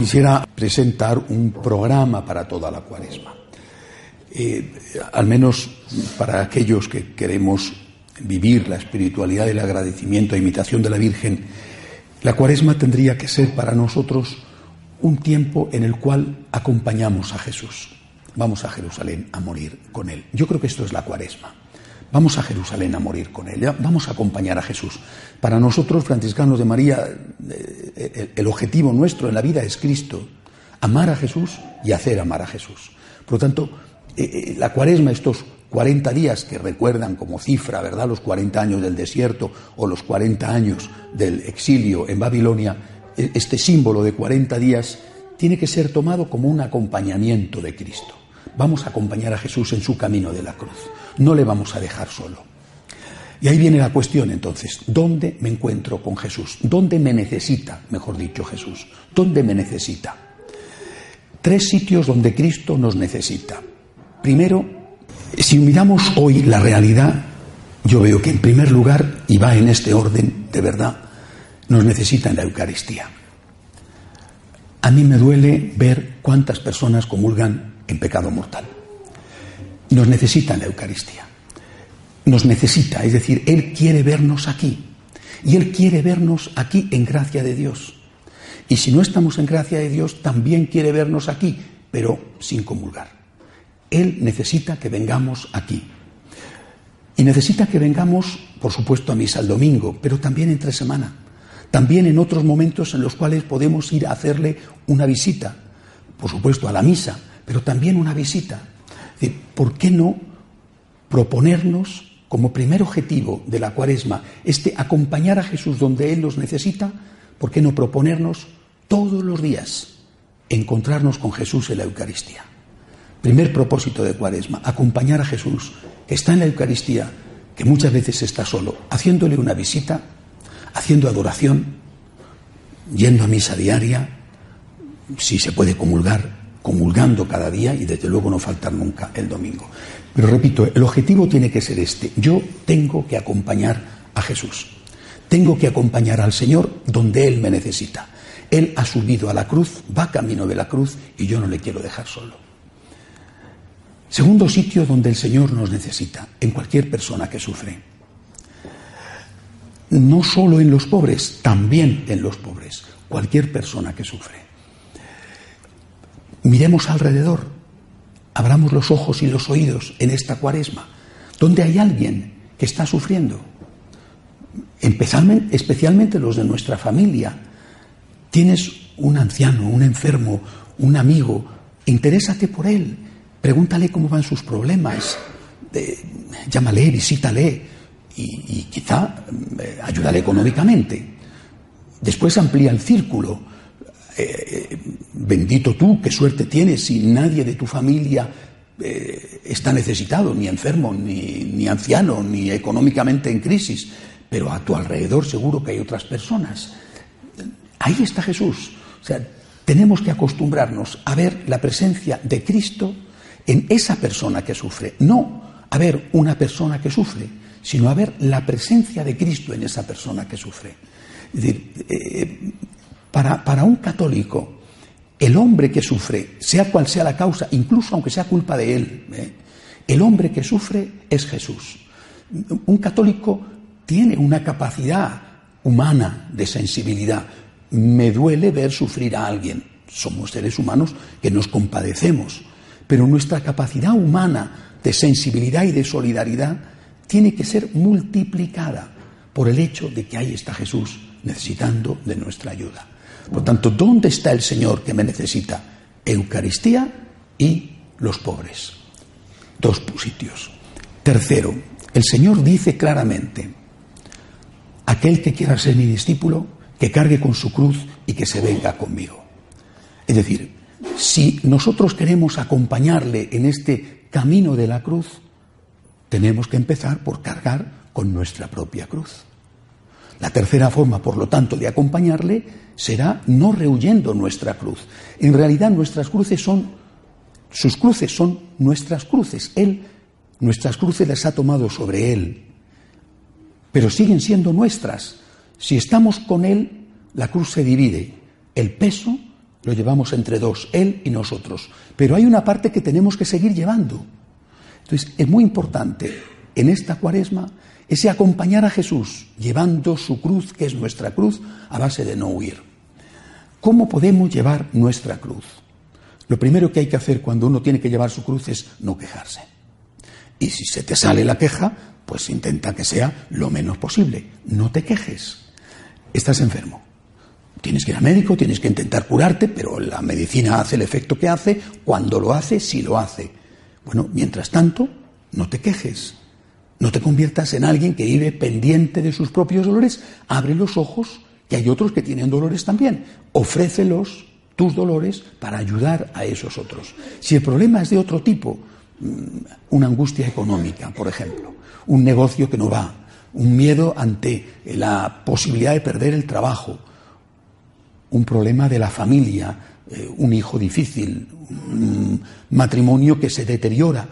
Quisiera presentar un programa para toda la cuaresma. Eh, al menos para aquellos que queremos vivir la espiritualidad del agradecimiento e imitación de la Virgen, la cuaresma tendría que ser para nosotros un tiempo en el cual acompañamos a Jesús. Vamos a Jerusalén a morir con Él. Yo creo que esto es la cuaresma. Vamos a Jerusalén a morir con Él. Vamos a acompañar a Jesús. Para nosotros, franciscanos de María, eh, el objetivo nuestro en la vida es Cristo. Amar a Jesús y hacer amar a Jesús. Por lo tanto, eh, eh, la cuaresma, estos 40 días que recuerdan como cifra, ¿verdad?, los 40 años del desierto o los 40 años del exilio en Babilonia, este símbolo de 40 días tiene que ser tomado como un acompañamiento de Cristo. Vamos a acompañar a Jesús en su camino de la cruz. No le vamos a dejar solo. Y ahí viene la cuestión entonces, ¿dónde me encuentro con Jesús? ¿Dónde me necesita, mejor dicho, Jesús? ¿Dónde me necesita? Tres sitios donde Cristo nos necesita. Primero, si miramos hoy la realidad, yo veo que en primer lugar, y va en este orden de verdad, nos necesita en la Eucaristía. A mí me duele ver cuántas personas comulgan en pecado mortal. Nos necesita la Eucaristía. Nos necesita, es decir, Él quiere vernos aquí. Y Él quiere vernos aquí en gracia de Dios. Y si no estamos en gracia de Dios, también quiere vernos aquí, pero sin comulgar. Él necesita que vengamos aquí. Y necesita que vengamos, por supuesto, a misa el domingo, pero también entre semana. También en otros momentos en los cuales podemos ir a hacerle una visita. Por supuesto, a la misa, pero también una visita. ¿Por qué no proponernos como primer objetivo de la cuaresma este acompañar a Jesús donde Él nos necesita? ¿Por qué no proponernos todos los días encontrarnos con Jesús en la Eucaristía? Primer propósito de Cuaresma, acompañar a Jesús, que está en la Eucaristía, que muchas veces está solo, haciéndole una visita, haciendo adoración, yendo a misa diaria, si se puede comulgar, comulgando cada día y desde luego no faltar nunca el domingo. Pero repito, el objetivo tiene que ser este. Yo tengo que acompañar a Jesús. Tengo que acompañar al Señor donde Él me necesita. Él ha subido a la cruz, va camino de la cruz y yo no le quiero dejar solo. Segundo sitio donde el Señor nos necesita, en cualquier persona que sufre. No solo en los pobres, también en los pobres, cualquier persona que sufre. Miremos alrededor, abramos los ojos y los oídos en esta cuaresma, donde hay alguien que está sufriendo, especialmente los de nuestra familia. Tienes un anciano, un enfermo, un amigo, interésate por él, Pregúntale cómo van sus problemas, llámale, visítale y, quizá eh, ayúdale económicamente. Después amplía el círculo. Eh, bendito tú, qué suerte tienes si nadie de tu familia eh, está necesitado, ni enfermo, ni, anciano, ni económicamente en crisis, pero a tu alrededor seguro que hay otras personas. Ahí está Jesús. O sea, tenemos que acostumbrarnos a ver la presencia de Cristo en esa persona que sufre, no a ver una persona que sufre, sino a ver la presencia de Cristo en esa persona que sufre. Es decir, eh, para, un católico, el hombre que sufre, sea cual sea la causa, incluso aunque sea culpa de él, ¿eh? el hombre que sufre es Jesús. Un católico tiene una capacidad humana de sensibilidad. Me duele ver sufrir a alguien. Somos seres humanos que nos compadecemos pero nuestra capacidad humana de sensibilidad y de solidaridad tiene que ser multiplicada por el hecho de que ahí está Jesús necesitando de nuestra ayuda. Por tanto, ¿dónde está el Señor que me necesita? Eucaristía y los pobres. Dos sitios. Tercero, el Señor dice claramente, aquel que quiera ser mi discípulo, que cargue con su cruz y que se venga conmigo. Es decir, si nosotros queremos acompañarle en este camino de la cruz, tenemos que empezar por cargar con nuestra propia cruz. La tercera forma, por lo tanto, de acompañarle será no rehuyendo nuestra cruz. En realidad nuestras cruces son, sus cruces son nuestras cruces. Él, nuestras cruces las ha tomado sobre Él, pero siguen siendo nuestras. Si estamos con Él, la cruz se divide. El peso lo llevamos entre dos, Él y nosotros. Pero hay una parte que tenemos que seguir llevando. Entonces, es muy importante en esta cuaresma ese acompañar a Jesús llevando su cruz, que es nuestra cruz, a base de no huir. ¿Cómo podemos llevar nuestra cruz? Lo primero que hay que hacer cuando uno tiene que llevar su cruz es no quejarse. Y si se te sale la queja, pues intenta que sea lo menos posible. No te quejes. Estás enfermo. Tienes que ir al médico, tienes que intentar curarte, pero la medicina hace el efecto que hace, cuando lo hace, sí lo hace. Bueno, mientras tanto, no te quejes. No te conviertas en alguien que vive pendiente de sus propios dolores. Abre los ojos, que hay otros que tienen dolores también. Ofrécelos tus dolores para ayudar a esos otros. Si el problema es de otro tipo, mm, una angustia económica, por ejemplo, un negocio que no va, un miedo ante la posibilidad de perder el trabajo, un problema de la familia, eh, un hijo difícil, un matrimonio que se deteriora,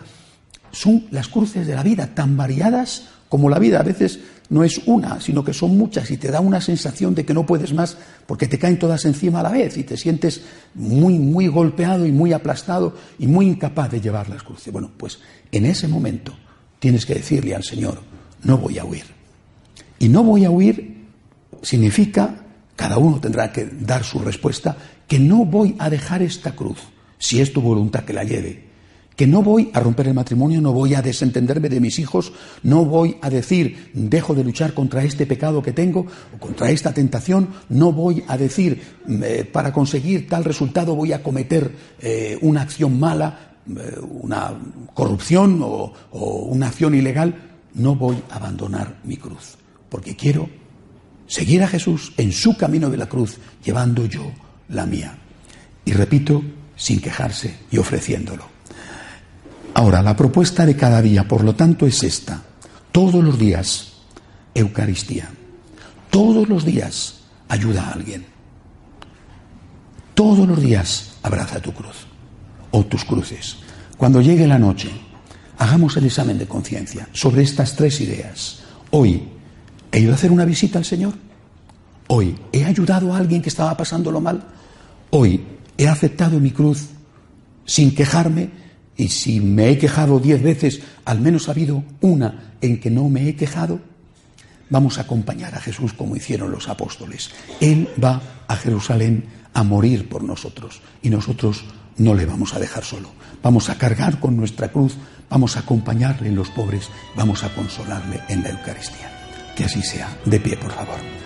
son las cruces de la vida, tan variadas como la vida. A veces no es una, sino que son muchas y te da una sensación de que no puedes más porque te caen todas encima a la vez y te sientes muy, muy golpeado y muy aplastado y muy incapaz de llevar las cruces. Bueno, pues en ese momento tienes que decirle al Señor, no voy a huir. Y no voy a huir significa, cada uno tendrá que dar su respuesta, que no voy a dejar esta cruz, si es tu voluntad que la lleve que no voy a romper el matrimonio, no voy a desentenderme de mis hijos, no voy a decir dejo de luchar contra este pecado que tengo o contra esta tentación, no voy a decir eh, para conseguir tal resultado voy a cometer eh, una acción mala, eh, una corrupción o, o una acción ilegal, no voy a abandonar mi cruz, porque quiero seguir a Jesús en su camino de la cruz, llevando yo la mía. Y repito, sin quejarse y ofreciéndolo. Ahora, la propuesta de cada día, por lo tanto, es esta. Todos los días, Eucaristía. Todos los días, ayuda a alguien. Todos los días, abraza tu cruz o tus cruces. Cuando llegue la noche, hagamos el examen de conciencia sobre estas tres ideas. Hoy, ¿he ido a hacer una visita al Señor? Hoy, ¿he ayudado a alguien que estaba pasándolo mal? Hoy, ¿he aceptado mi cruz sin quejarme? Y si me he quejado diez veces, al menos ha habido una en que no me he quejado. Vamos a acompañar a Jesús como hicieron los apóstoles. Él va a Jerusalén a morir por nosotros y nosotros no le vamos a dejar solo. Vamos a cargar con nuestra cruz, vamos a acompañarle en los pobres, vamos a consolarle en la Eucaristía. Que así sea. De pie, por favor.